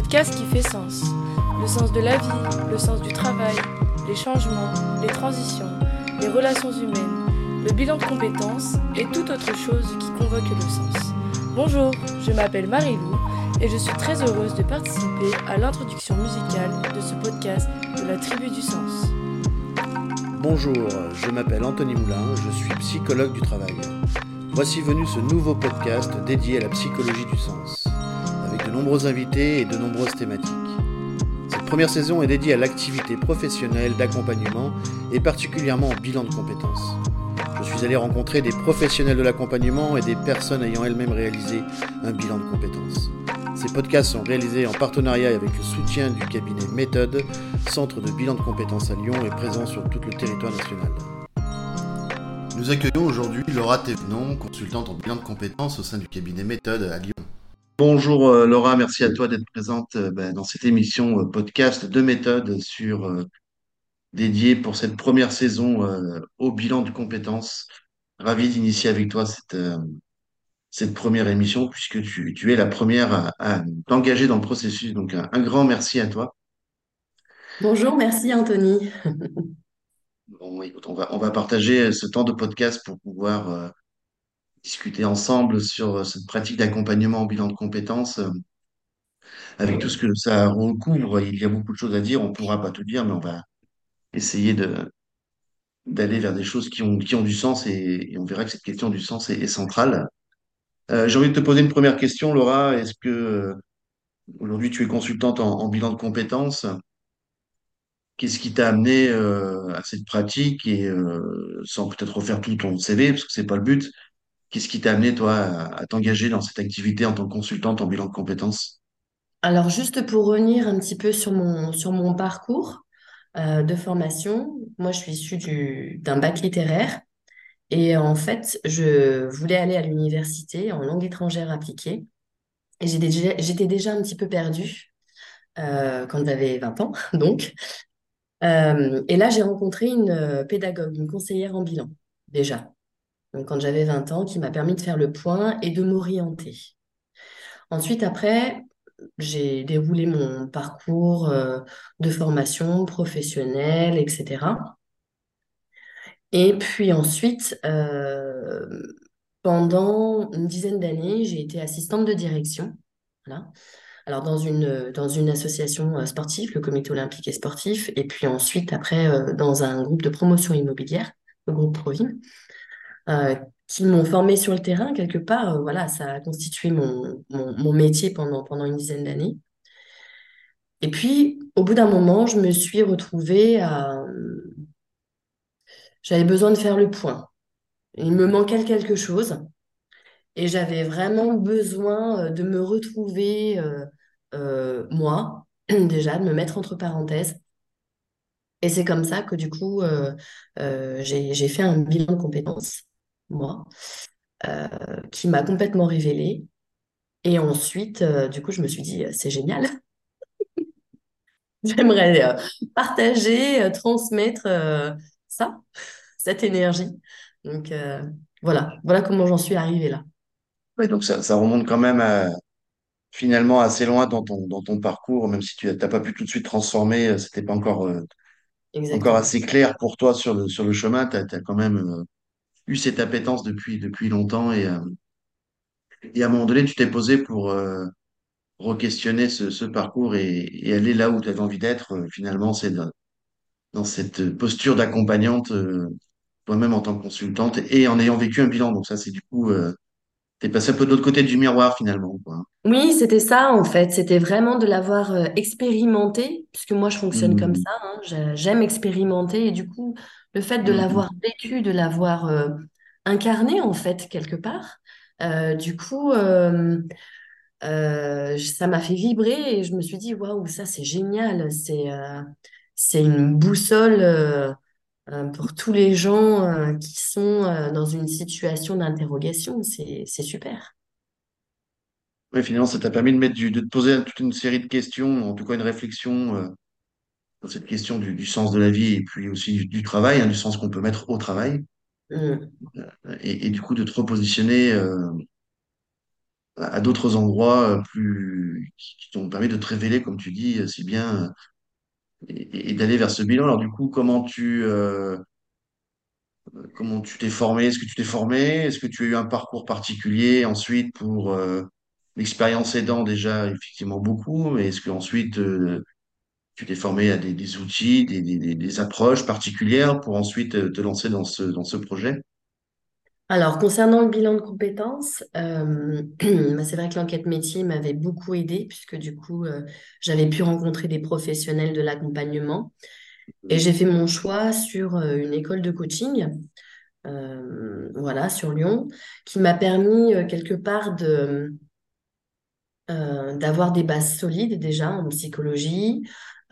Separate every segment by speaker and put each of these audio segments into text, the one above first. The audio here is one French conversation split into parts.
Speaker 1: podcast qui fait sens. Le sens de la vie, le sens du travail, les changements, les transitions, les relations humaines, le bilan de compétences et toute autre chose qui convoque le sens. Bonjour, je m'appelle Marie-Lou et je suis très heureuse de participer à l'introduction musicale de ce podcast de la Tribu du Sens.
Speaker 2: Bonjour, je m'appelle Anthony Moulin, je suis psychologue du travail. Voici venu ce nouveau podcast dédié à la psychologie du sens, nombreux invités et de nombreuses thématiques. Cette première saison est dédiée à l'activité professionnelle d'accompagnement et particulièrement au bilan de compétences. Je suis allé rencontrer des professionnels de l'accompagnement et des personnes ayant elles-mêmes réalisé un bilan de compétences. Ces podcasts sont réalisés en partenariat avec le soutien du cabinet Méthode, centre de bilan de compétences à Lyon et présent sur tout le territoire national. Nous accueillons aujourd'hui Laura Thévenon, consultante en bilan de compétences au sein du cabinet Méthode à Lyon. Bonjour euh, Laura, merci à toi d'être présente euh, ben, dans cette émission euh, podcast de méthode sur dédiée pour cette première saison au bilan de compétences. Ravi d'initier avec toi cette, cette première émission puisque tu, tu es la première à, à t'engager dans le processus. Donc un, un grand merci à toi.
Speaker 3: Bonjour, merci Anthony.
Speaker 2: Bon, écoute, on va, on va partager ce temps de podcast pour pouvoir discuter ensemble sur euh, cette pratique d'accompagnement en bilan de compétences, euh, avec tout ce que ça recouvre. Il y a beaucoup de choses à dire, on ne pourra pas tout dire, mais on va essayer d'aller vers des choses qui ont, du sens et, on verra que cette question du sens est, centrale. Euh, j'ai envie de te poser une première question, Laura. Est-ce que aujourd'hui tu es consultante en, bilan de compétences? Qu'est-ce qui t'a amené à cette pratique? Et sans peut-être refaire tout ton CV, parce que c'est pas le but, qu'est-ce qui t'a amené, toi, à, t'engager dans cette activité en tant que consultante en bilan de compétences?
Speaker 3: Alors juste pour revenir un petit peu sur mon, sur mon parcours euh, de formation, moi je suis issue du, d'un bac littéraire et en fait je voulais aller à l'université en langue étrangère appliquée et j'étais déjà, un petit peu perdue euh, quand j'avais 20 ans donc. Euh, et là j'ai rencontré une pédagogue, une conseillère en bilan déjà, donc quand j'avais 20 ans, qui m'a permis de faire le point et de m'orienter. Ensuite, après, j'ai déroulé mon parcours euh, de formation professionnelle, etc. Et puis ensuite, euh, pendant une dizaine d'années, j'ai été assistante de direction. Voilà. Alors dans une, dans une association euh, sportive, le Comité olympique et sportif, et puis ensuite, après, dans un groupe de promotion immobilière, le groupe Provine, euh, qui m'ont formé sur le terrain quelque part. Euh, voilà, ça a constitué mon, mon, métier pendant, pendant une dizaine d'années. Et puis, au bout d'un moment, je me suis retrouvée à... J'avais besoin de faire le point. Il me manquait quelque chose et j'avais vraiment besoin euh, de me retrouver, euh, euh, moi, déjà, de me mettre entre parenthèses. Et c'est comme ça que du coup, euh, euh, j'ai fait un bilan de compétences, moi, euh, qui m'a complètement révélé. Et ensuite, euh, du coup, je me suis dit, euh, c'est génial. J'aimerais euh, partager, transmettre ça, cette énergie. Donc voilà, voilà comment j'en suis arrivée là.
Speaker 2: Oui, donc ça, ça remonte quand même à- finalement assez loin dans ton, dans ton parcours, même si tu n'as pas pu tout de suite transformer, c'était pas encore, encore assez clair pour toi sur le, sur le chemin, tu as, quand même eu cette appétence depuis, depuis longtemps et, euh, et à un moment donné, tu t'es posé pour euh, re-questionner ce, ce parcours et, et aller là où tu avais envie d'être. Euh, finalement, c'est dans, dans cette posture d'accompagnante, toi-même en tant que consultante et en ayant vécu un bilan. Donc ça, c'est du coup, t'es passé un peu de l'autre côté du miroir finalement, quoi.
Speaker 3: Oui, c'était ça en fait. C'était vraiment de l'avoir euh, expérimenté, puisque moi je fonctionne comme
Speaker 2: Mhm.
Speaker 3: ça. hein. J'ai- J'aime expérimenter et du coup, le fait de
Speaker 2: Mhm.
Speaker 3: l'avoir vécu, de l'avoir euh, incarné en fait quelque part, euh, du coup, euh, ça m'a fait vibrer et je me suis dit, waouh, ça c'est génial. C'est c'est une boussole pour tous les gens qui sont dans une situation d'interrogation. C'est super.
Speaker 2: Ouais, finalement, ça t'a permis de mettre du, de te poser toute une série de questions, en tout cas une réflexion euh, sur cette question du, du sens de la vie et puis aussi du, du travail, hein, du sens qu'on peut mettre au travail,
Speaker 3: Mm.
Speaker 2: et, et du coup de te repositionner euh, à d'autres endroits euh, plus qui, qui t'ont permis de te révéler, comme tu dis, si bien, euh, et, et d'aller vers ce bilan. Alors du coup, comment tu euh, comment tu t'es formé? Est-ce que tu t'es formé? Est-ce que tu as eu un parcours particulier ensuite pour euh, l'expérience aidant déjà effectivement beaucoup, mais est-ce que ensuite euh, tu t'es formé à des, outils, des, approches particulières pour ensuite euh, te lancer dans ce projet?
Speaker 3: Alors, concernant le bilan de compétences, euh, bah, c'est vrai que l'enquête métier m'avait beaucoup aidée puisque du coup, euh, j'avais pu rencontrer des professionnels de l'accompagnement et j'ai fait mon choix sur une école de coaching, voilà, sur Lyon, qui m'a permis quelque part de, euh, d'avoir des bases solides déjà en psychologie,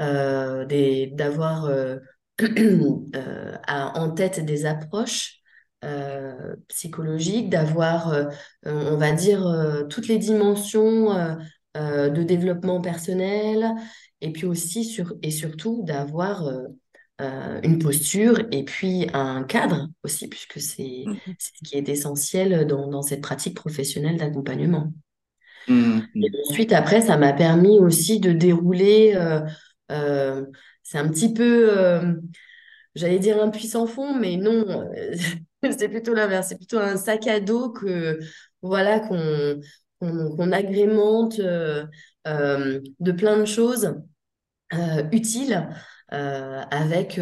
Speaker 3: euh, des, d'avoir euh, en tête des approches euh, psychologiques, d'avoir, euh, on va dire, euh, toutes les dimensions de développement personnel, et puis aussi sur, et surtout d'avoir une posture et puis un cadre aussi, puisque c'est c'est ce qui est essentiel dans, dans cette pratique professionnelle d'accompagnement. Et
Speaker 2: Mhm.
Speaker 3: ensuite, après, ça m'a permis aussi de dérouler, euh, euh, c'est un petit peu, euh, j'allais dire un puissant fond, mais non, c'est plutôt l'inverse, c'est plutôt un sac à dos que, voilà, qu'on agrémente de plein de choses utiles avec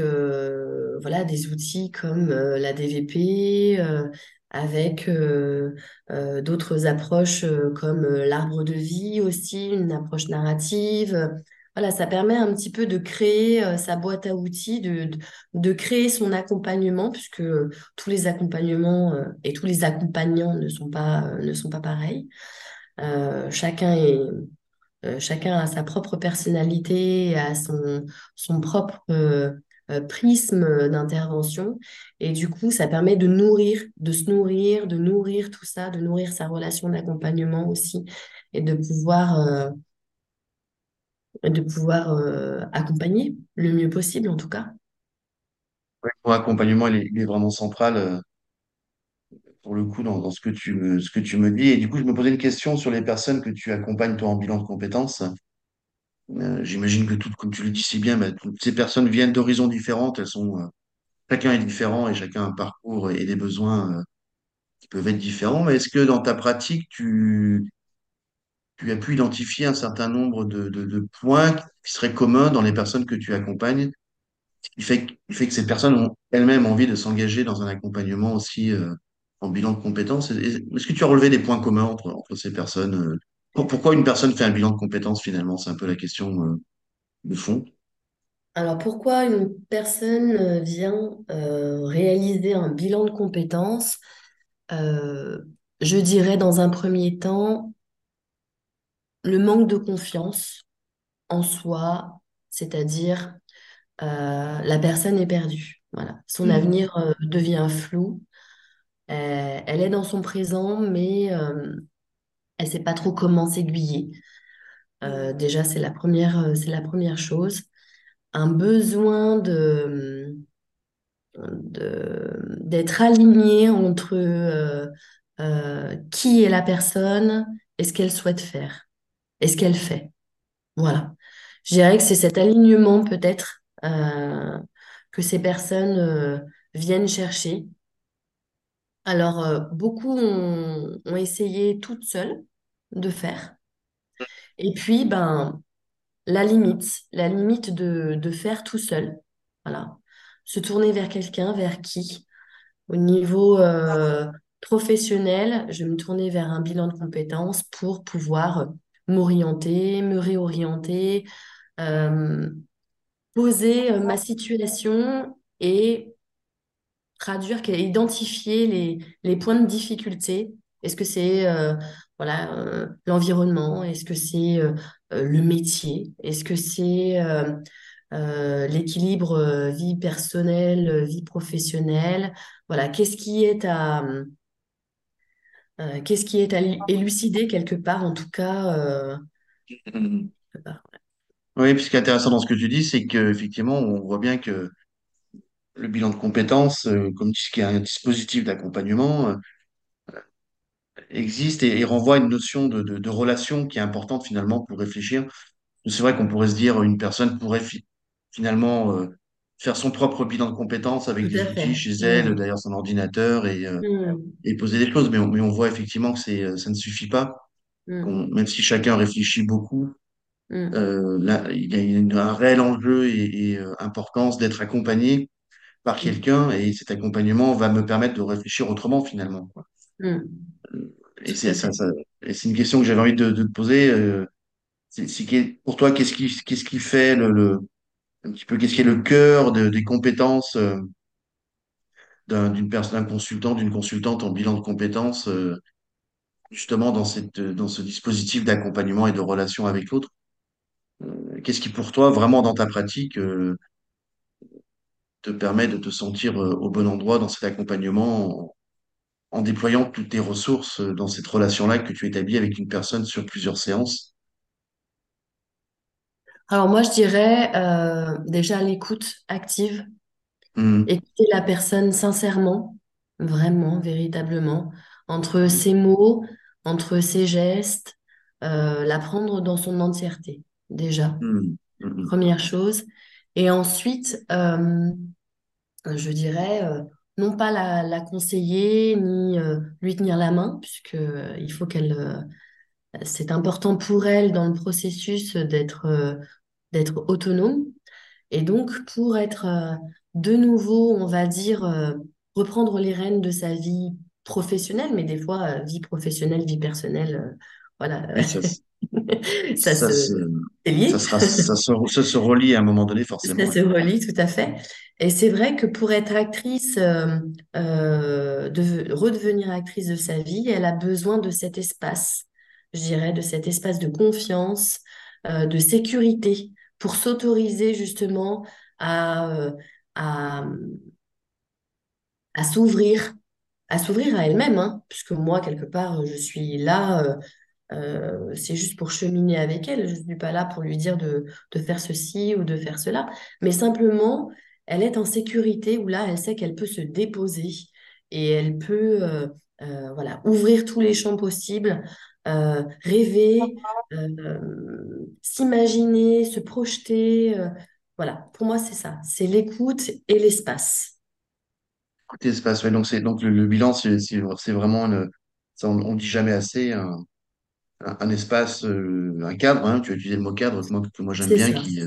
Speaker 3: voilà, des outils comme la DVP, avec euh, euh, d'autres approches euh, comme l'arbre de vie aussi, une approche narrative. Voilà, ça permet un petit peu de créer sa boîte à outils, de, de, créer son accompagnement, puisque tous les accompagnements et tous les accompagnants ne sont pas, ne sont pas pareils. Chacun est, chacun a sa propre personnalité, a son, son propre prisme d'intervention. Et du coup, ça permet de nourrir, de se nourrir, de nourrir tout ça, de nourrir sa relation d'accompagnement aussi, et de pouvoir, euh, de pouvoir euh, accompagner le mieux possible, en tout cas.
Speaker 2: Mon accompagnement, il est, vraiment central euh, pour le coup dans, dans ce que tu me, ce que tu me dis. Et du coup, je me posais une question sur les personnes que tu accompagnes, toi, en bilan de compétences. Euh, j'imagine que toutes, comme tu le dis si bien, toutes ces personnes viennent d'horizons différentes. Elles sont, euh, chacun est différent et chacun a un parcours et des besoins euh, qui peuvent être différents. Mais est-ce que dans ta pratique, tu, as pu identifier un certain nombre de, points qui seraient communs dans les personnes que tu accompagnes, que- qui fait que ces personnes ont elles-mêmes envie de s'engager dans un accompagnement aussi en bilan de compétences? Est- Est-ce que tu as relevé des points communs entre, ces personnes? Pourquoi une personne fait un bilan de compétences finalement? C'est un peu la question euh, de fond.
Speaker 3: Alors, pourquoi une personne euh, vient euh, réaliser un bilan de compétences? Euh, je dirais dans un premier temps, le manque de confiance en soi, c'est-à-dire la personne est perdue. Voilà. Son
Speaker 2: Hmm.
Speaker 3: avenir devient flou. Elle est dans son présent, mais elle ne sait pas trop comment s'aiguiller. Euh, déjà, c'est la première, euh, c'est la première chose. Un besoin d'être aligné entre euh, qui est la personne et ce qu'elle souhaite faire et ce qu'elle fait. Voilà. Je dirais que c'est cet alignement peut-être que ces personnes viennent chercher. Alors, euh, beaucoup ont, essayé toutes seules de faire. Et puis, ben, la limite, la limite de, faire tout seul. Voilà. Se tourner vers quelqu'un, vers qui? Au niveau euh, professionnel, je me tourner vers un bilan de compétences pour pouvoir m'orienter, me réorienter, euh, poser euh, ma situation et traduire, identifier les, les points de difficulté. Est-ce que c'est euh, voilà, euh, l'environnement? Est-ce que c'est euh, le métier? Est-ce que c'est l'équilibre vie personnelle, vie professionnelle? Voilà, qu'est-ce qui est à, qu'est-ce qui est à élucider quelque part, en tout cas.
Speaker 2: Oui, puis ce intéressant dans ce que tu dis, c'est qu'effectivement, on voit bien que le bilan de compétences, euh, comme dis, qui est un dispositif d'accompagnement, euh, existe et, et renvoie à une notion de, de, de relation qui est importante finalement pour réfléchir. C'est vrai qu'on pourrait se dire une personne pourrait fi- finalement euh, faire son propre bilan de compétences avec des outils chez elle,
Speaker 3: Mm.
Speaker 2: derrière son ordinateur et, euh,
Speaker 3: Mm.
Speaker 2: et poser des choses, mais on, mais on voit effectivement que ça ne suffit pas.
Speaker 3: Mm.
Speaker 2: Qu'on- même si chacun réfléchit beaucoup, là, il y a une- un réel enjeu et, et, importance d'être accompagné par quelqu'un et cet accompagnement va me permettre de réfléchir autrement finalement, quoi.
Speaker 3: Mm.
Speaker 2: Et c'est une question que j'avais envie de, de te poser. euh, pour toi, qu'est-ce qui, qu'est-ce qui fait le, le- un petit peu, qu'est-ce qui est le cœur de- des compétences euh, d'un, d'une personne, d'un consultant, d'une consultante en bilan de compétences, euh, justement dans cette, dans ce dispositif d'accompagnement et de relation avec l'autre? Qu'est-ce qui, pour toi, vraiment dans ta pratique, te permet de te sentir euh, au bon endroit dans cet accompagnement en, en déployant toutes tes ressources euh, dans cette relation-là que tu établis avec une personne sur plusieurs séances?
Speaker 3: Alors moi, je dirais euh, déjà l'écoute active,
Speaker 2: Hmm,
Speaker 3: écouter la personne sincèrement, vraiment, véritablement, entre ses mots, entre ses gestes, euh, la prendre dans son entièreté, déjà,
Speaker 2: hmm, hmm.
Speaker 3: première chose. Et ensuite, euh, je dirais, euh, non pas la, conseiller, ni euh, lui tenir la main, puisque euh, il faut qu'elle, euh, c'est important pour elle dans le processus d'être euh, d'être autonome. Et donc, pour être euh, de nouveau, on va dire, euh, reprendre les rênes de sa vie professionnelle, mais des fois, euh, vie professionnelle, vie personnelle, euh, voilà,
Speaker 2: ça
Speaker 3: ça, se,
Speaker 2: ça sera, ça se, ça se relie à un moment donné,
Speaker 3: Ça
Speaker 2: forcément.
Speaker 3: se relie tout à fait. Et c'est vrai que pour être actrice, euh, euh, de redevenir actrice de sa vie, elle a besoin de cet espace, je dirais, de cet espace de confiance, euh, de sécurité, pour s'autoriser justement à, à, à s'ouvrir, à s'ouvrir à elle-même, hein, puisque moi, quelque part, je suis là. Euh, c'est juste pour cheminer avec elle. Je ne suis pas là pour lui dire de, de faire ceci ou de faire cela. Mais simplement, elle est en sécurité où là, elle sait qu'elle peut se déposer et elle peut euh, euh, voilà, ouvrir tous les champs possibles, rêver, s'imaginer, se projeter. voilà, pour moi, c'est ça. C'est l'écoute et l'espace.
Speaker 2: Côté espace, ouais, donc donc le, bilan, c'est vraiment ça, on, on dit jamais assez un, un, un espace, euh, un cadre, hein, tu as utilisé le mot cadre que moi, que moi j'aime bien,
Speaker 3: ça.
Speaker 2: qui,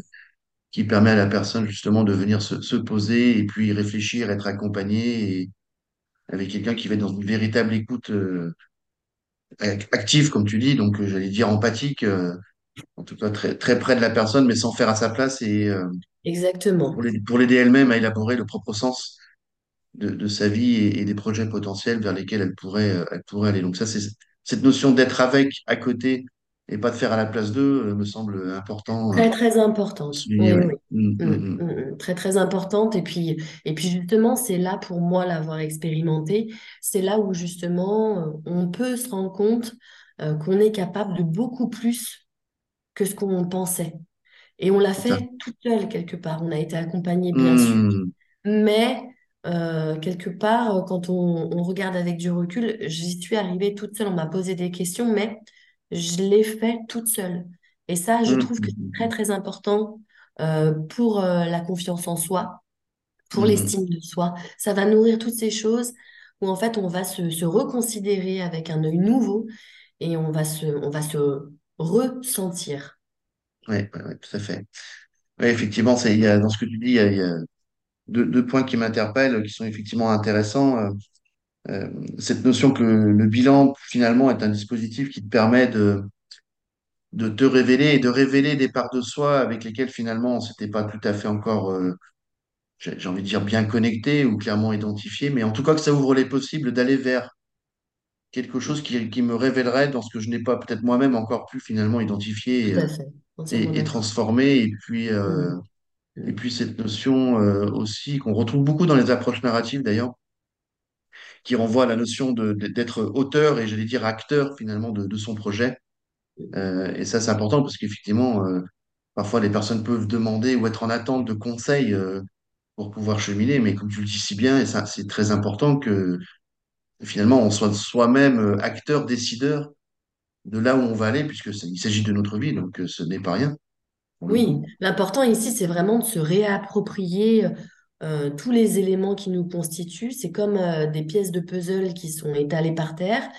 Speaker 2: qui permet à la personne justement de venir se, se poser et puis réfléchir, être accompagné et avec quelqu'un qui va être dans une véritable écoute euh, ac- active, comme tu dis, donc euh, j'allais dire empathique, euh, en tout cas très, très près de la personne, mais sans faire à sa place et euh,
Speaker 3: Exactement.
Speaker 2: pour l'aider elle-même à élaborer le propre sens de, de sa vie et, et des projets potentiels vers lesquels elle pourrait, elle pourrait aller. Donc ça, c'est cette notion d'être avec, à côté, et pas de faire à la place d'eux, euh, me semble important euh,
Speaker 3: Très, très importante. Oui, oui. Très, très importante. Et puis, et puis justement, c'est là pour moi l'avoir expérimenté. C'est là où justement, euh, on peut se rendre compte euh, qu'on est capable de beaucoup plus que ce qu'on pensait. Et on l'a fait toute seule quelque part. On a été accompagné, bien sûr.
Speaker 2: Mm,
Speaker 3: Mais euh, quelque part, euh, quand on, on regarde avec du recul, j'y suis arrivée toute seule. On m'a posé des questions, mais je l'ai fait toute seule. Et ça, je
Speaker 2: mm,
Speaker 3: trouve que c'est très, très important euh, pour euh, la confiance en soi, pour
Speaker 2: mm.
Speaker 3: l'estime de soi. Ça va nourrir toutes ces choses où en fait, on va se, se reconsidérer avec un œil nouveau et on va se, on va se ressentir.
Speaker 2: Ouais, ouais, ouais, tout à fait. Ouais, effectivement, dans ce que tu dis, il y a deux, deux points qui m'interpellent, qui sont effectivement intéressants. Euh, euh, cette notion que le, le bilan, finalement, est un dispositif qui te permet de, de te révéler et de révéler des parts de soi avec lesquelles, finalement, on s'était pas tout à fait encore, euh, j'ai envie de dire, bien connecté ou clairement identifié, mais en tout cas que ça ouvre les possibles d'aller vers quelque chose qui, qui me révélerait dans ce que je n'ai pas peut-être moi-même encore pu finalement identifier et, transformer. Et puis, euh,
Speaker 3: Mm.
Speaker 2: Et puis cette notion euh, aussi qu'on retrouve beaucoup dans les approches narratives d'ailleurs, qui renvoie à la notion d'être auteur et j'allais dire acteur finalement de, son projet. Euh, et ça, c'est important parce qu'effectivement, euh, parfois les personnes peuvent demander ou être en attente de conseils pour pouvoir cheminer, mais comme tu le dis si bien, et ça, c'est très important que finalement, on soit soi-même acteur, décideur de là où on va aller, puisque il s'agit de notre vie, donc ce n'est pas rien,
Speaker 3: Oui, l'important ici, c'est vraiment de se réapproprier euh, tous les éléments qui nous constituent. C'est comme euh, des pièces de puzzle qui sont étalées par terre.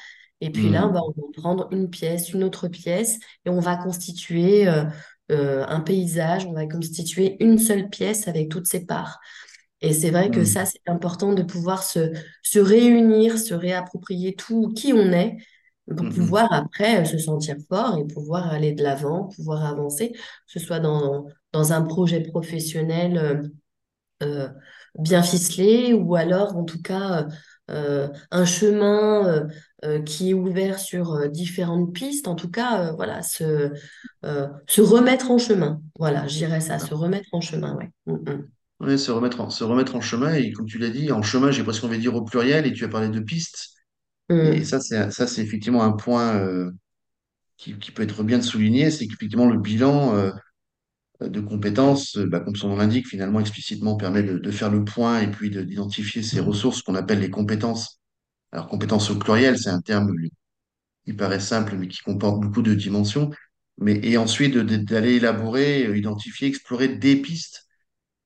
Speaker 3: Et puis là,
Speaker 2: Hmm.
Speaker 3: bah, on va prendre une pièce, une autre pièce, et on va constituer euh, euh, un paysage, on va constituer une seule pièce avec toutes ses parts. Et c'est vrai que
Speaker 2: Hmm.
Speaker 3: ça, c'est important de pouvoir se, se réunir, se réapproprier tout qui on est, pour
Speaker 2: Mhm.
Speaker 3: pouvoir après euh, se sentir fort et pouvoir aller de l'avant, pouvoir avancer, que ce soit dans, dans un projet professionnel euh, euh, bien ficelé ou alors en tout cas euh, un chemin euh, qui est ouvert sur différentes pistes. En tout cas, voilà, se, se remettre en chemin. Voilà, je dirais ça, se remettre en chemin, ouais. Mm, mm.
Speaker 2: Ouais, se remettre en, se remettre en chemin, et comme tu l'as dit, en chemin, j'ai presque envie de dire au pluriel, et tu as parlé de pistes, et
Speaker 3: Mm,
Speaker 2: ça, c'est, ça, c'est effectivement un point euh, qui, qui peut être bien de souligner, c'est qu'effectivement, le bilan euh, de compétences, euh, bah, comme son nom l'indique, finalement, explicitement permet de, de faire le point et puis de- d'identifier ces ressources qu'on appelle les compétences. Alors, compétences au pluriel, c'est un terme qui paraît simple, mais qui comporte beaucoup de dimensions. Mais, et ensuite, d'aller élaborer, euh, identifier, explorer des pistes.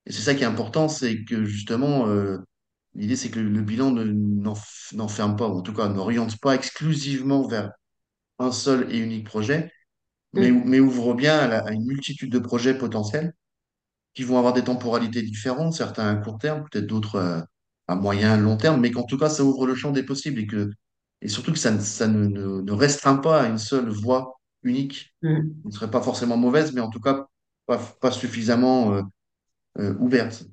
Speaker 2: Et c'est ça qui est important, c'est que justement, euh, l'idée, c'est que le, le bilan ne, n'enf- n'enferme pas, ou en tout cas, n'oriente pas exclusivement vers un seul et unique projet, mais,
Speaker 3: mm,
Speaker 2: mais ouvre bien à, la- à une multitude de projets potentiels qui vont avoir des temporalités différentes, certains à court terme, peut-être d'autres euh, à moyen, long terme, mais qu'en tout cas, ça ouvre le champ des possibles et que, et surtout que ça, ne- ça ne, ne, restreint pas à une seule voie unique,
Speaker 3: mm.
Speaker 2: qui ne serait pas forcément mauvaise, mais en tout cas pas, pas suffisamment euh, euh, ouverte.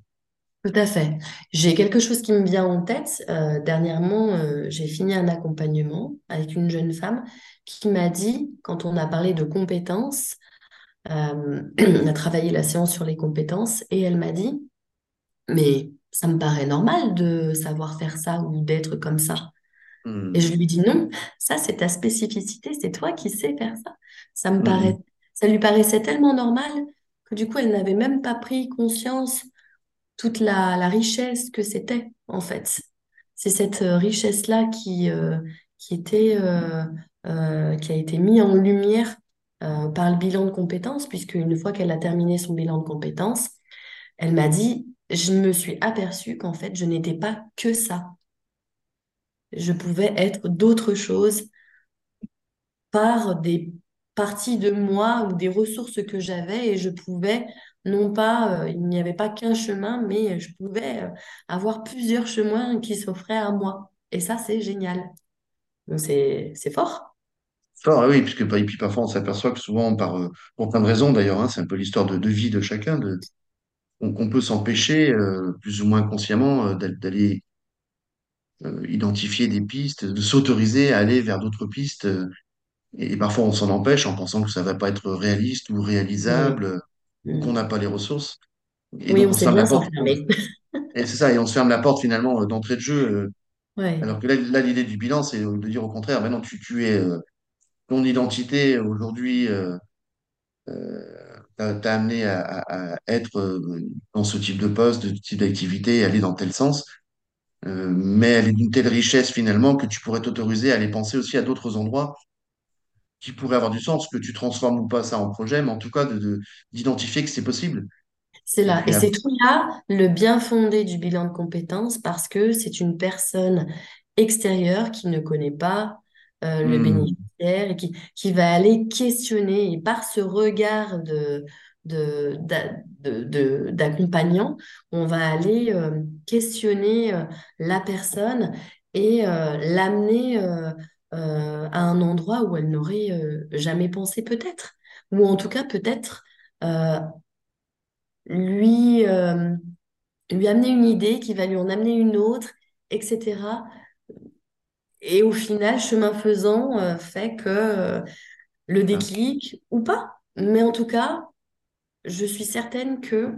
Speaker 3: Tout à fait. J'ai quelque chose qui me vient en tête. Euh, dernièrement, euh, j'ai fini un accompagnement avec une jeune femme qui m'a dit, quand on a parlé de compétences, euh, on a travaillé la séance sur les compétences, et elle m'a dit, mais ça me paraît normal de savoir faire ça ou d'être comme ça. Et
Speaker 2: Hmm.
Speaker 3: je lui dis non, ça c'est ta spécificité, c'est toi qui sais faire ça. Ça me paraît,
Speaker 2: Hmm.
Speaker 3: ça lui paraissait tellement normal que du coup elle n'avait même pas pris conscience toute la, richesse que c'était, en fait. C'est cette euh, richesse-là qui, euh, qui était, euh, qui a été mise en lumière par le bilan de compétences, puisque une fois qu'elle a terminé son bilan de compétences, elle m'a dit, je me suis aperçue qu'en fait, je n'étais pas que ça. Je pouvais être d'autres choses par des parties de moi ou des ressources que j'avais et je pouvais, non pas, euh, il n'y avait pas qu'un chemin, mais je pouvais euh, avoir plusieurs chemins qui s'offraient à moi. Et ça, c'est génial. Donc, c'est, fort.
Speaker 2: Fort, oui, puisque et puis parfois on s'aperçoit que souvent, par, euh, pour plein de raisons d'ailleurs, hein, c'est un peu l'histoire de, de vie de chacun, de, peut s'empêcher, plus ou moins consciemment, d'a- d'aller identifier des pistes, de s'autoriser à aller vers d'autres pistes. et, parfois, on s'en empêche en pensant que ça va pas être réaliste ou
Speaker 3: Mm.
Speaker 2: réalisable, qu'on n'a pas les ressources. Et
Speaker 3: Oui,
Speaker 2: donc,
Speaker 3: on
Speaker 2: on se
Speaker 3: sait
Speaker 2: ferme la
Speaker 3: bien s'enfermer.
Speaker 2: et c'est ça, et on se ferme la porte finalement euh, d'entrée de jeu. euh,
Speaker 3: Ouais.
Speaker 2: alors que là, là, l'idée du bilan, c'est de dire au contraire, maintenant, tu, tu es euh, ton identité aujourd'hui. Euh, euh, t'a amené à, à- à être dans ce type de poste, de ce type d'activité, aller dans tel sens. Mais elle est d'une telle richesse finalement que tu pourrais t'autoriser à aller penser aussi à d'autres endroits qui pourraient avoir du sens, que tu transformes ou pas ça en projet, mais en tout cas de, de- d'identifier que c'est possible.
Speaker 3: C'est là. Et
Speaker 2: ah,
Speaker 3: c'est tout là le bien fondé du bilan de compétences parce que c'est une personne extérieure qui ne connaît pas euh, le
Speaker 2: hmm,
Speaker 3: bénéficiaire et qui, qui va aller questionner. Et par ce regard de, de, d'a- de- de- d'accompagnant, on va aller euh, questionner euh, la personne et euh, l'amener euh, à un endroit où elle n'aurait euh, jamais pensé peut-être. Ou en tout cas peut-être. euh, lui, lui amener une idée qui va lui en amener une autre, etc. Et au final, chemin faisant, fait que le
Speaker 2: ah,
Speaker 3: déclic, ou pas, mais en tout cas, je suis certaine que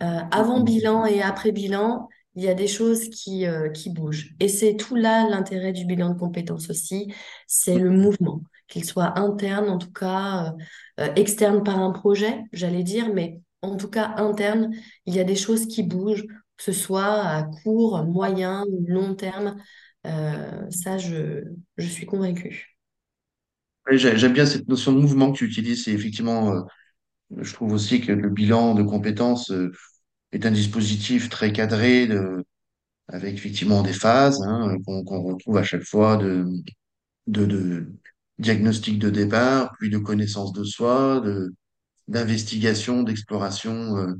Speaker 3: avant bilan et après bilan, il y a des choses qui, euh, qui bougent. Et c'est tout là l'intérêt du bilan de compétences aussi, c'est le mouvement, qu'il soit interne, en tout cas euh, euh, externe par un projet, j'allais dire, mais en tout cas interne, il y a des choses qui bougent, que ce soit à court, moyen ou long terme. Ça, je, je suis convaincue.
Speaker 2: J'aime bien cette notion de mouvement que tu utilises. C'est effectivement, je trouve aussi que le bilan de compétences est un dispositif très cadré de, avec effectivement des phases hein, qu'on retrouve à chaque fois de, diagnostic de départ, puis de connaissance de soi, d'investigation, d'exploration euh,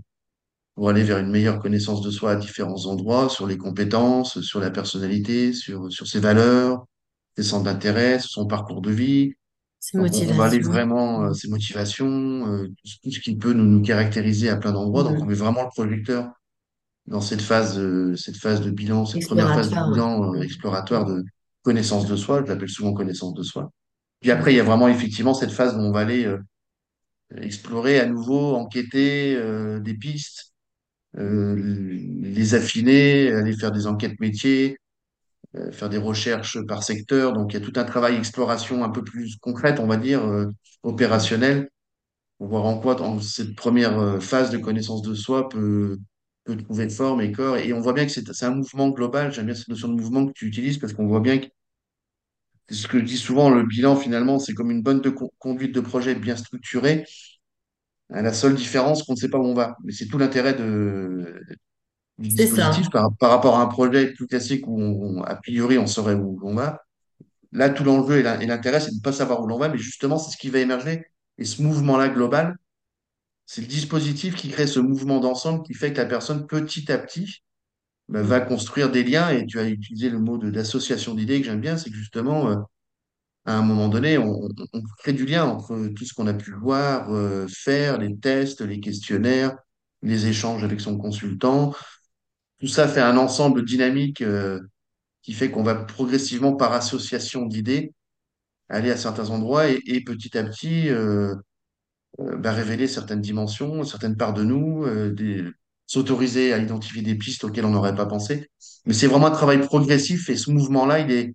Speaker 2: pour aller vers une meilleure connaissance de soi à différents endroits, sur les compétences, sur la personnalité, sur, sur ses valeurs, ses centres d'intérêt, son parcours de vie. On, on va aller vraiment, euh, ses motivations, euh, tout, ce qui peut nous, nous caractériser à plein d'endroits. Donc, on
Speaker 3: Mhm.
Speaker 2: met vraiment le projecteur dans cette phase, euh, cette phase de bilan, cette première phase de bilan euh, exploratoire de connaissance de soi. Je l'appelle souvent connaissance de soi. Puis après, il y a vraiment effectivement cette phase où on va aller explorer à nouveau, enquêter des pistes, les affiner, aller faire des enquêtes métiers, faire des recherches par secteur. Donc, il y a tout un travail exploration un peu plus concrète, on va dire, euh, opérationnel pour voir en quoi cette première euh, phase de connaissance de soi peut, trouver forme et corps. Et on voit bien que c'est un mouvement global. J'aime bien cette notion de mouvement que tu utilises parce qu'on voit bien que ce que je dis souvent, le bilan finalement, c'est comme une bonne conduite de projet bien structurée. La seule différence, qu'on ne sait pas où on va. Mais c'est tout l'intérêt de, dispositif par, par rapport à un projet plus classique où, on, a priori, on saurait où on va. Là, tout l'enjeu et l'in- et l'intérêt, c'est de ne pas savoir où l'on va, mais justement, c'est ce qui va émerger. Et ce mouvement-là global, C'est le dispositif qui crée ce mouvement d'ensemble qui fait que la personne, petit à petit, bah, va construire des liens. Et tu as utilisé le mot d'association d'idées que j'aime bien, c'est que justement, euh, à un moment donné, on, on- on crée du lien entre tout ce qu'on a pu voir, euh, faire, les tests, les questionnaires, les échanges avec son consultant. Tout ça fait un ensemble dynamique, euh, qui fait qu'on va progressivement, par association d'idées, aller à certains endroits et, et petit à petit, euh, euh, bah, révéler certaines dimensions, certaines parts de nous, s'autoriser à identifier des pistes auxquelles on n'aurait pas pensé. Mais c'est vraiment un travail progressif et ce mouvement-là, il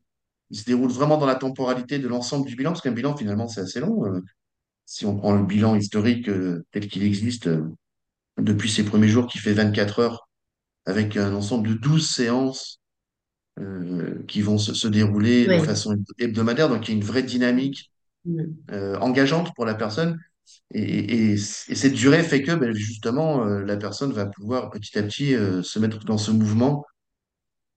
Speaker 2: se déroule vraiment dans la temporalité de l'ensemble du bilan, parce qu'un bilan, finalement, c'est assez long. Si on prend le bilan historique tel qu'il existe depuis ses premiers jours, qui fait 24 heures, avec un ensemble de 12 séances euh, qui vont se, se dérouler de façon hebdomadaire, donc il y a une vraie dynamique
Speaker 3: Mm.
Speaker 2: euh, engageante pour la personne. Et, et, et cette durée fait que ben, justement, euh, la personne va pouvoir petit à petit se mettre dans ce mouvement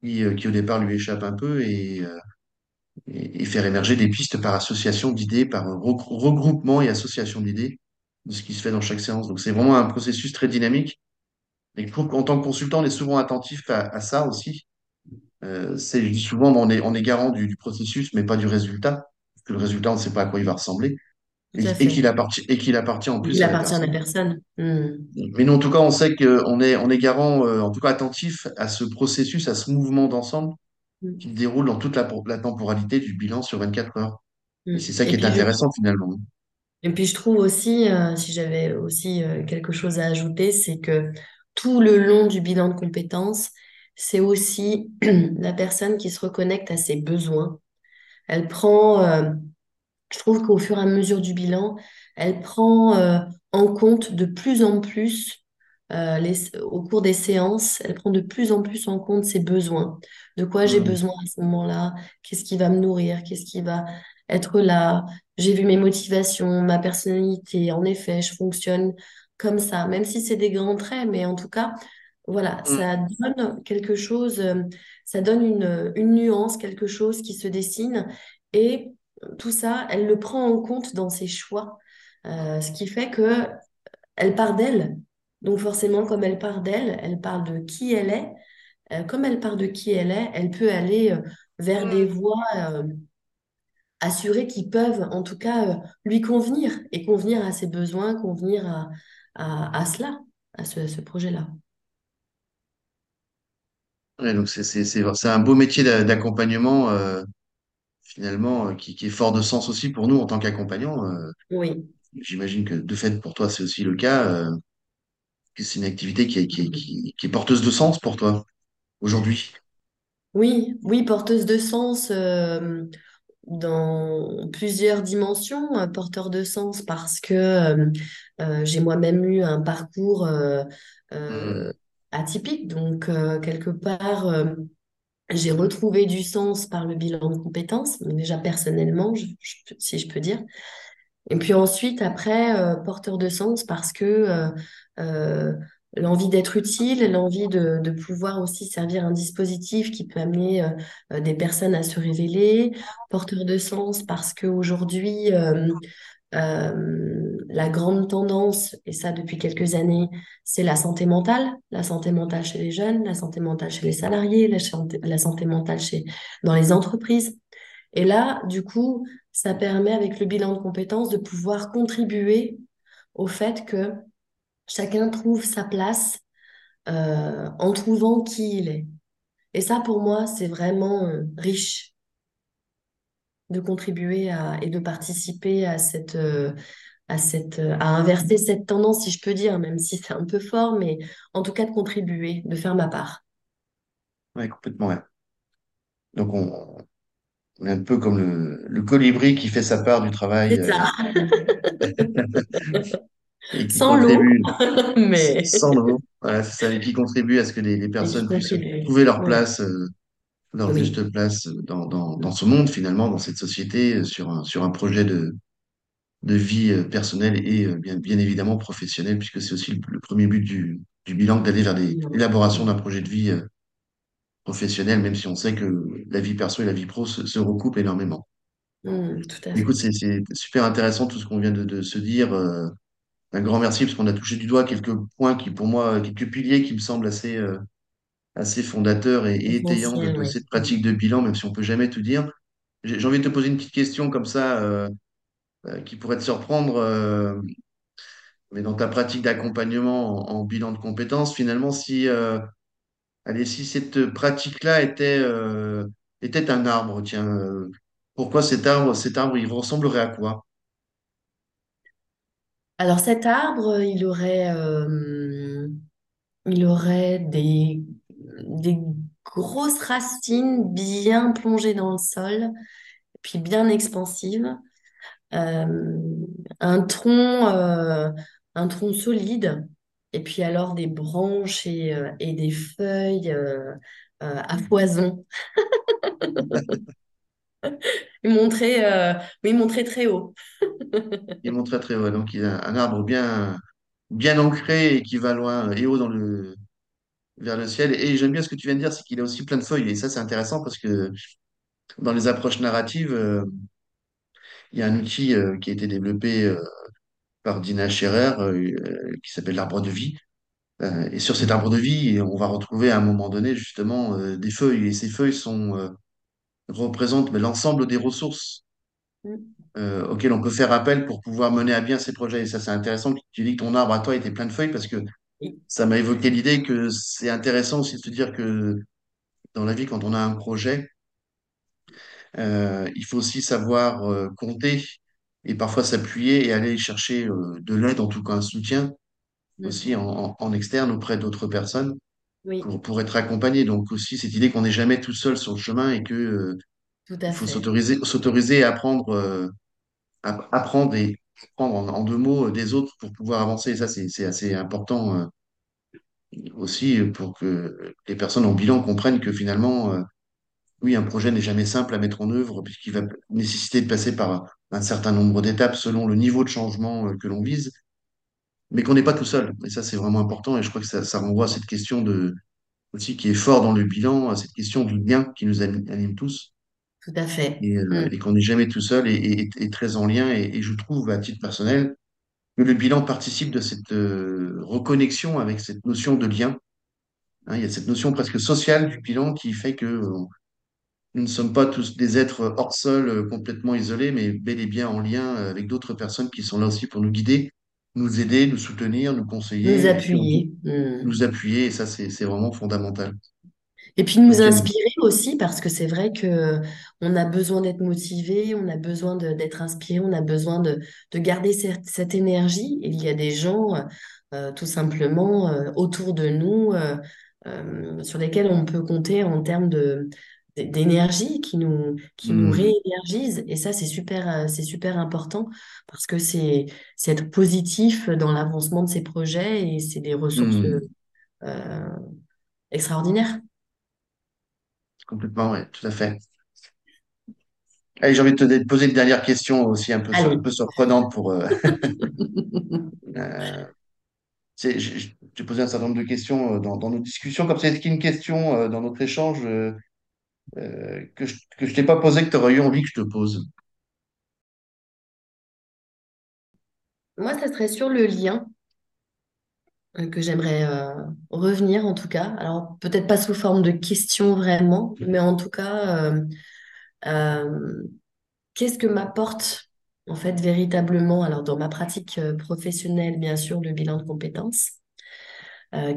Speaker 2: qui, qui au départ lui échappe un peu et, faire émerger des pistes par association d'idées, par re- regroupement et association d'idées de ce qui se fait dans chaque séance. Donc c'est vraiment un processus très dynamique. Et je trouve qu'en tant que consultant, on est souvent attentif à, à ça aussi. Euh, c'est, je dis souvent, on est, on est garant du, du processus, mais pas du résultat. Parce que le résultat, on ne sait pas à quoi il va ressembler. Et, qu'il appartient, et qu'il appartient en plus
Speaker 3: Il
Speaker 2: à la
Speaker 3: appartient à la
Speaker 2: personne.
Speaker 3: personne. Mm.
Speaker 2: Mais nous, en tout cas, on sait qu'on est, on est garant, euh, en tout cas attentif à ce processus, à ce mouvement d'ensemble qui se
Speaker 3: Mm.
Speaker 2: déroule dans toute la, la temporalité du bilan sur 24 heures. Et
Speaker 3: Mm.
Speaker 2: c'est ça
Speaker 3: Et
Speaker 2: qui est
Speaker 3: je
Speaker 2: intéressant finalement.
Speaker 3: Et puis je trouve aussi, euh, si j'avais aussi quelque chose à ajouter, c'est que tout le long du bilan de compétences, c'est aussi la personne qui se reconnecte à ses besoins. Elle prend, euh, je trouve qu'au fur et à mesure du bilan, elle prend euh, en compte de plus en plus, euh, les, au cours des séances, elle prend de plus en plus en compte ses besoins. De quoi j'ai
Speaker 2: Mhm.
Speaker 3: besoin à ce moment-là? Qu'est-ce qui va me nourrir? Qu'est-ce qui va être là? J'ai vu mes motivations, ma personnalité. En effet, je fonctionne comme ça, même si c'est des grands traits, mais en tout cas, voilà,
Speaker 2: Mhm.
Speaker 3: ça donne quelque chose, euh, ça donne une, une nuance, quelque chose qui se dessine. Et tout ça, elle le prend en compte dans ses choix, Euh, ce qui fait que elle part d'elle. Donc forcément, comme elle part d'elle, elle parle de qui elle est. Euh, comme elle part de qui elle est, elle peut aller euh, vers des voies euh, assurées qui peuvent, en tout cas, euh, lui convenir et convenir à ses besoins, convenir à, à, à cela, à ce, ce projet-là.
Speaker 2: Ouais, donc c'est un beau métier d'a- d'accompagnement euh, finalement euh, qui, qui est fort de sens aussi pour nous en tant qu'accompagnants. euh.
Speaker 3: Oui.
Speaker 2: j'imagine que de fait pour toi c'est aussi le cas. euh, que c'est une activité qui est, qui est, qui est porteuse de sens pour toi aujourd'hui.
Speaker 3: Oui, oui, porteuse de sens. Dans plusieurs dimensions, un porteur de sens, parce que euh, euh, j'ai moi-même eu un parcours euh, euh,
Speaker 2: Mhm.
Speaker 3: atypique. Donc, quelque part, j'ai retrouvé du sens par le bilan de compétences, déjà personnellement, si je peux dire. Et puis ensuite, après, porteur de sens parce que l'envie d'être utile, l'envie de, pouvoir aussi servir un dispositif qui peut amener des personnes à se révéler, porteur de sens parce qu'aujourd'hui, euh, la grande tendance, et ça depuis quelques années, c'est la santé mentale, la santé mentale chez les jeunes, la santé mentale chez les salariés, la santé, la santé mentale chez, dans les entreprises. Et là, du coup, ça permet avec le bilan de compétences de pouvoir contribuer au fait que chacun trouve sa place euh, en trouvant qui il est. Et ça, pour moi, c'est vraiment euh, riche de contribuer à, et de participer à cette, euh, à cette, à inverser cette tendance, si je peux dire, même si c'est un peu fort, mais en tout cas de contribuer, de faire ma part.
Speaker 2: Oui, complètement, ouais. Donc, on, est un peu comme le, le, colibri qui fait sa part du travail.
Speaker 3: C'est ça.
Speaker 2: Euh, et qui
Speaker 3: sans l'eau,
Speaker 2: mais... Sans l'eau, voilà, c'est ça, et qui contribue à ce que les, les personnes puissent trouver leur place leur juste place dans, dans, dans, ce monde finalement, dans cette société, sur un, sur un projet de, de vie euh, personnelle et euh, bien, bien évidemment professionnelle, puisque c'est aussi le, premier but du, du bilan d'aller vers l'élaboration d'un projet de vie euh, professionnel, même si on sait que la vie perso et la vie pro se, se recoupent énormément.
Speaker 3: Mmh, tout à fait.
Speaker 2: Écoute, c'est super intéressant tout ce qu'on vient de, de, se dire. Un grand merci parce qu'on a touché du doigt quelques points qui, pour moi, quelques piliers qui me semblent assez, assez fondateur et, étayant de, cette pratique de bilan, même si on peut jamais tout dire. J'ai envie de te poser une petite question comme ça, euh, euh, qui pourrait te surprendre, euh, mais dans ta pratique d'accompagnement en, bilan de compétences, finalement, si, allez, si cette pratique-là était, était un arbre, tiens, pourquoi cet arbre, cet arbre, il ressemblerait à quoi?
Speaker 3: Alors cet arbre, il aurait, il aurait des, des grosses racines bien plongées dans le sol, puis bien expansives. Euh, un tronc, euh, un tronc solide, et puis alors des branches et, euh, et des feuilles à foison. il montrait, oui, il montrait très haut.
Speaker 2: il montrait très haut, donc il a un arbre bien, bien ancré et qui va loin et haut dans le, vers le ciel. Et j'aime bien ce que tu viens de dire, c'est qu'il a aussi plein de feuilles. Et ça, c'est intéressant parce que dans les approches narratives, il y a un outil euh, qui a été développé euh, par Dina Scherer euh, qui s'appelle l'arbre de vie. et sur cet arbre de vie, on va retrouver à un moment donné justement des feuilles. Et ces feuilles sont, représentent l'ensemble des ressources mm. auxquelles on peut faire appel pour pouvoir mener à bien ces projets. Et ça, c'est intéressant que tu dis que ton arbre à toi était plein de feuilles parce que ça m'a évoqué l'idée que c'est intéressant aussi de se dire que dans la vie, quand on a un projet, il faut aussi savoir compter et parfois s'appuyer et aller chercher euh, de l'aide, en tout cas un soutien aussi en, en, externe auprès d'autres personnes pour, pour, être accompagné. Donc aussi cette idée qu'on n'est jamais tout seul sur le chemin et que euh, il faut s'autoriser s'autoriser à apprendre euh, à, apprendre et prendre en, en, deux mots des autres pour pouvoir avancer. Et ça c'est assez important aussi pour que les personnes en bilan comprennent que finalement oui, un projet n'est jamais simple à mettre en œuvre puisqu'il va nécessiter de passer par un certain nombre d'étapes selon le niveau de changement euh, que l'on vise, mais qu'on n'est pas tout seul. Et ça, c'est vraiment important. Et je crois que ça, ça renvoie à cette question de, aussi qui est fort dans le bilan, à cette question du lien qui nous anime, tous.
Speaker 3: Tout à fait.
Speaker 2: Et, euh,
Speaker 3: mm.
Speaker 2: qu'on n'est jamais tout seul et, et, très en lien. Et, je trouve, à titre personnel, que le bilan participe de cette euh, reconnexion avec cette notion de lien. Hein, il y a cette notion presque sociale du bilan qui fait que nous ne sommes pas tous des êtres hors sol, euh, complètement isolés, mais bel et bien en lien euh, avec d'autres personnes qui sont là aussi pour nous guider, nous aider, nous soutenir, nous conseiller.
Speaker 3: Nous appuyer.
Speaker 2: Hmm. Nous appuyer, et ça, c'est vraiment fondamental.
Speaker 3: Et puis nous inspirer aussi, parce que c'est vrai que on a besoin d'être motivé, on a besoin d'être inspiré, on a besoin de, de garder cette, cette, énergie. Et il y a des gens, euh, tout simplement, autour de nous, sur lesquels on peut compter en termes de, d'énergie qui nous qui nous mmh. réénergise et ça c'est super euh, c'est super important parce que c'est c'est être positif dans l'avancement de ces projets et c'est des ressources mmh. euh, extraordinaires
Speaker 2: complètement, ouais, tout à fait. Allez, j'ai envie de te poser une dernière question aussi un peu, un
Speaker 3: Allez.
Speaker 2: peu surprenante pour. euh, euh, c'est- j'ai posé un certain nombre de questions euh, dans, dans nos discussions. Comme c'est une question euh, dans notre échange euh, que je, je t'ai pas posée, que tu aurais eu envie que je te pose.
Speaker 3: Moi, ça serait sur le lien euh, que j'aimerais euh, revenir en tout cas. Alors, peut-être pas sous forme de question vraiment, mais en tout cas, qu'est-ce que m'apporte en fait véritablement, alors dans ma pratique professionnelle, bien sûr, le bilan de compétences,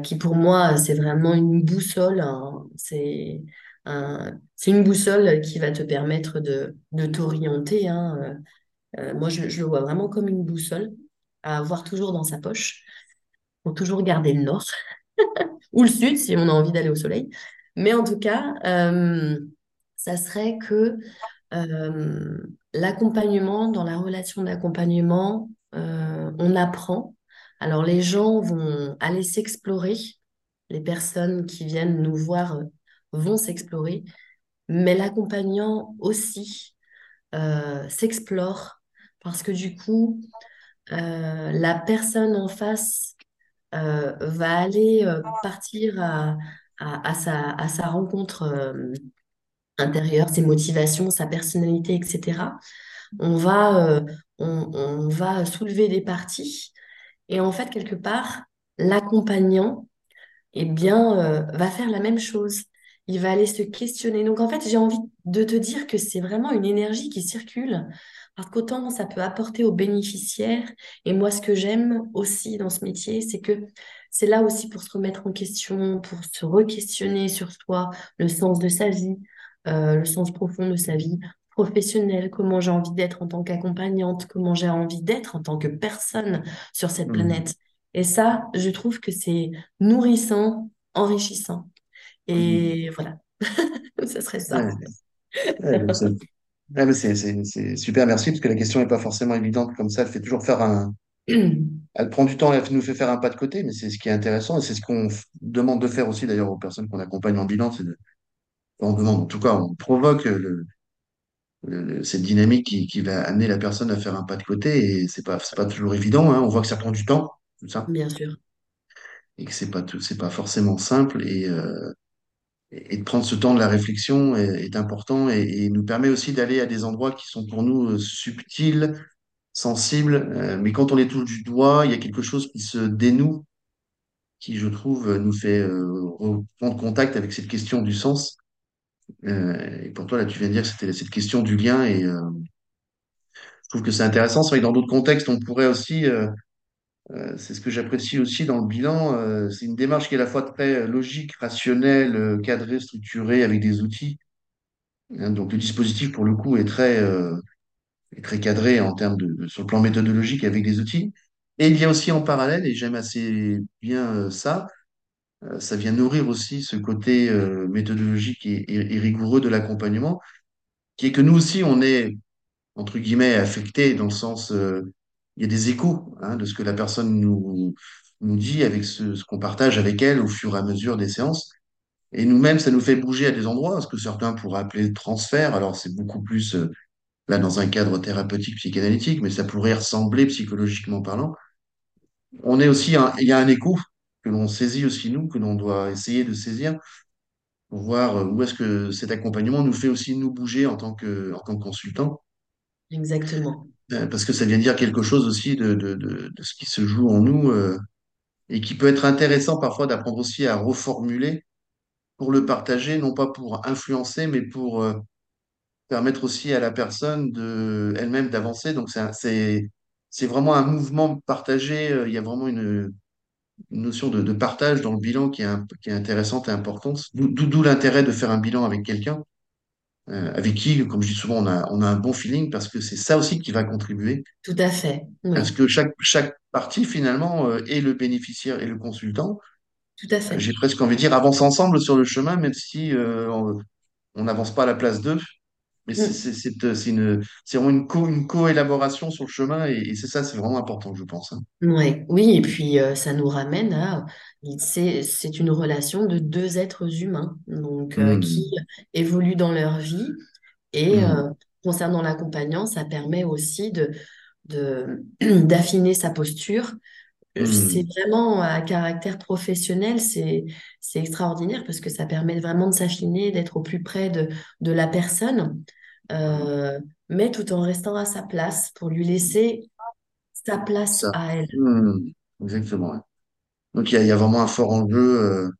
Speaker 3: qui pour moi, c'est vraiment une boussole, hein. c'est c'est une boussole qui va te permettre de, de t'orienter. hein. Euh, euh, moi, je, je le vois vraiment comme une boussole à avoir toujours dans sa poche pour toujours garder le nord ou le sud si on a envie d'aller au soleil. Mais en tout cas, euh, ça serait que l'accompagnement, dans la relation d'accompagnement, on apprend. Alors les gens vont aller s'explorer, les personnes qui viennent nous voir vont s'explorer, mais l'accompagnant aussi euh, s'explore parce que du coup, euh, la personne en face euh, va aller partir à, sa, rencontre intérieure, ses motivations, sa personnalité, etc. On va, on, va soulever des parties et en fait, quelque part, l'accompagnant eh bien, va faire la même chose. Il va aller se questionner. Donc, en fait, j'ai envie de te dire que c'est vraiment une énergie qui circule. Parce qu'autant ça peut apporter aux bénéficiaires. Et moi, ce que j'aime aussi dans ce métier, c'est que c'est là aussi pour se remettre en question, pour se re-questionner sur soi, le sens de sa vie, euh, le sens profond de sa vie professionnelle, comment j'ai envie d'être en tant qu'accompagnante, comment j'ai envie d'être en tant que personne sur cette
Speaker 2: Mhm.
Speaker 3: planète. Et ça, je trouve que c'est nourrissant, enrichissant. Et voilà, ce serait ça.
Speaker 2: Ouais, ouais, donc c'est super, merci, parce que la question n'est pas forcément évidente comme ça. Elle fait toujours faire un. Elle prend du temps, elle nous fait faire un pas de côté, mais c'est ce qui est intéressant et c'est ce qu'on demande de faire aussi d'ailleurs aux personnes qu'on accompagne en bilan. De... On demande, en tout cas, on provoque le, cette dynamique qui, qui va amener la personne à faire un pas de côté et c'est pas, pas toujours évident. hein. On voit que ça prend du temps, tout ça,
Speaker 3: Bien sûr,
Speaker 2: et que c'est pas, tout- c'est pas forcément simple et, euh, et de prendre ce temps de la réflexion est, important et, et nous permet aussi d'aller à des endroits qui sont pour nous euh, subtils, sensibles, euh, mais quand on les touche du doigt, il y a quelque chose qui se dénoue, qui, je trouve, nous fait euh, reprendre contact avec cette question du sens. Et pour toi, là, tu viens de dire que c'était cette question du lien et je trouve que c'est intéressant. C'est vrai que dans d'autres contextes, on pourrait aussi, c'est ce que j'apprécie aussi dans le bilan, euh, c'est une démarche qui est à la fois très logique, rationnelle, euh, cadrée, structurée, avec des outils. Hein, donc le dispositif, pour le coup, est très, euh, très cadré en termes sur le plan méthodologique avec des outils. Et il y a aussi en parallèle, et j'aime assez bien euh, ça, euh, ça vient nourrir aussi ce côté euh, méthodologique et, rigoureux de l'accompagnement, qui est que nous aussi, on est, entre guillemets, affecté dans le sens, euh, il y a des échos hein, de ce que la personne nous, nous dit avec ce, qu'on partage avec elle au fur et à mesure des séances. Et nous-mêmes, ça nous fait bouger à des endroits, ce que certains pourraient appeler transfert. Alors, c'est beaucoup plus euh, là dans un cadre thérapeutique, psychanalytique, mais ça pourrait ressembler psychologiquement parlant. On est aussi, il y a un écho que l'on saisit aussi nous, que l'on doit essayer de saisir pour voir euh, où est-ce que cet accompagnement nous fait aussi nous bouger en tant que, en tant que consultant,
Speaker 3: exactement.
Speaker 2: Euh, parce que ça vient dire quelque chose aussi de, de, de, ce qui se joue en nous euh, et qui peut être intéressant parfois d'apprendre aussi à reformuler pour le partager, non pas pour influencer, mais pour euh, permettre aussi à la personne de elle-même d'avancer. Donc c'est vraiment un mouvement partagé. Il y a vraiment une, notion de, partage dans le bilan qui est, qui est intéressante et importante. D'où l'intérêt de faire un bilan avec quelqu'un euh, avec qui, comme je dis souvent, on a, on a un bon feeling parce que c'est ça aussi qui va contribuer
Speaker 3: Tout à fait.
Speaker 2: à ce
Speaker 3: Oui,
Speaker 2: que chaque, chaque partie finalement euh, et le bénéficiaire et le consultant,
Speaker 3: tout à fait.
Speaker 2: j'ai presque envie de dire, avancent ensemble sur le chemin, même si euh, on n'avance pas à la place d'eux Mais c'est vraiment une, co, une co-élaboration sur le chemin et, c'est ça, c'est vraiment important, je pense. Hein.
Speaker 3: Ouais, oui, et puis euh, ça nous ramène à, c'est, une relation de deux êtres humains, donc euh, qui
Speaker 2: Mmh.
Speaker 3: évoluent dans leur vie. Et
Speaker 2: Mmh.
Speaker 3: euh, concernant l'accompagnant, ça permet aussi de, de, d'affiner sa posture. Euh, C'est vraiment à caractère professionnel, c'est, extraordinaire parce que ça permet vraiment de s'affiner, d'être au plus près de, de la personne, euh, mais tout en restant à sa place pour lui laisser sa place
Speaker 2: Ça.
Speaker 3: à elle.
Speaker 2: Mmh. Exactement. Donc il y a, il y a vraiment un fort enjeu. euh,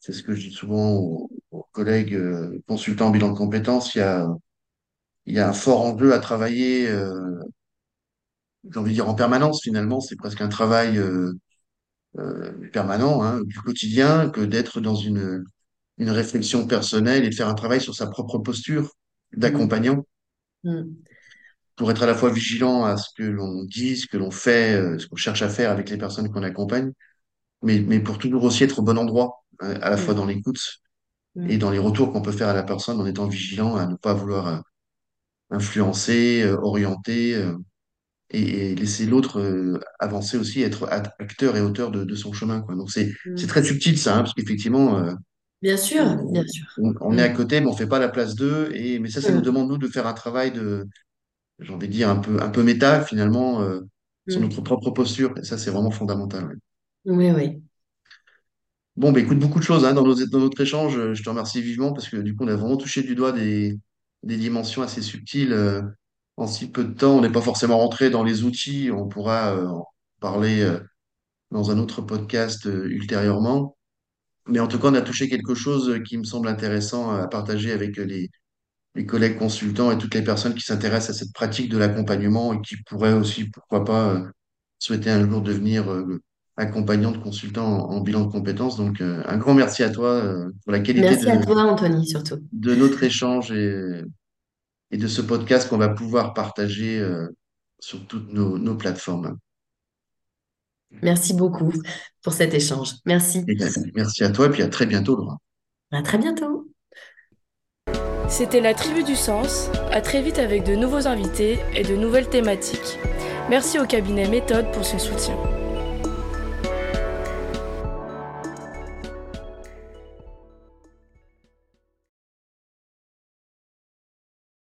Speaker 2: c'est ce que je dis souvent aux, aux collègues euh, consultants en bilan de compétences. Il y a, y a un fort enjeu à travailler, j'ai envie de dire en permanence finalement. C'est presque un travail euh, euh, permanent, hein, du quotidien, que d'être dans une, une réflexion personnelle et de faire un travail sur sa propre posture d'accompagnant.
Speaker 3: Mm,
Speaker 2: pour être à la fois vigilant à ce que l'on dit, ce que l'on fait, euh, ce qu'on cherche à faire avec les personnes qu'on accompagne, mais, mais pour toujours aussi être au bon endroit, à la fois dans
Speaker 3: mm,
Speaker 2: l'écoute et dans les retours qu'on peut faire à la personne en étant vigilant à ne pas vouloir influencer, orienter et, et laisser l'autre euh, avancer aussi, être act- acteur et auteur de, de son chemin, quoi. Donc c'est c'est
Speaker 3: mm.
Speaker 2: très subtil ça, hein, parce qu'effectivement euh,
Speaker 3: Bien sûr, bien sûr.
Speaker 2: on, on est à
Speaker 3: Mm,
Speaker 2: côté, mais on fait pas la place d'eux. Et mais ça, ça nous
Speaker 3: mm,
Speaker 2: demande nous de faire un travail de, j'ai envie de dire un peu un peu méta finalement euh, sur notre
Speaker 3: mm.
Speaker 2: propre posture. Et ça, c'est vraiment fondamental. ouais.
Speaker 3: Oui, oui.
Speaker 2: Bon, bah, écoute, beaucoup de choses hein, dans, nos, dans notre échange. Je te remercie vivement parce que du coup, on a vraiment touché du doigt des, des dimensions assez subtiles en si peu de temps. On n'est pas forcément rentré dans les outils. On pourra euh, en parler euh, dans un autre podcast euh, ultérieurement. Mais en tout cas, on a touché quelque chose qui me semble intéressant à partager avec les, les collègues consultants et toutes les personnes qui s'intéressent à cette pratique de l'accompagnement et qui pourraient aussi, pourquoi pas, souhaiter un jour devenir accompagnant de consultant en, en bilan de compétences. Donc, euh, un grand merci à toi euh, pour la qualité
Speaker 3: Merci à
Speaker 2: de,
Speaker 3: toi, Anthony, surtout.
Speaker 2: de notre échange et, et de ce podcast qu'on va pouvoir partager euh, sur toutes nos, nos plateformes.
Speaker 3: Merci beaucoup pour cet échange. Merci.
Speaker 2: Et bien, merci à toi et puis à très bientôt, Laura.
Speaker 3: À très bientôt.
Speaker 1: C'était la Tribu du Sens. À très vite avec de nouveaux invités et de nouvelles thématiques. Merci au cabinet Méthode pour son soutien.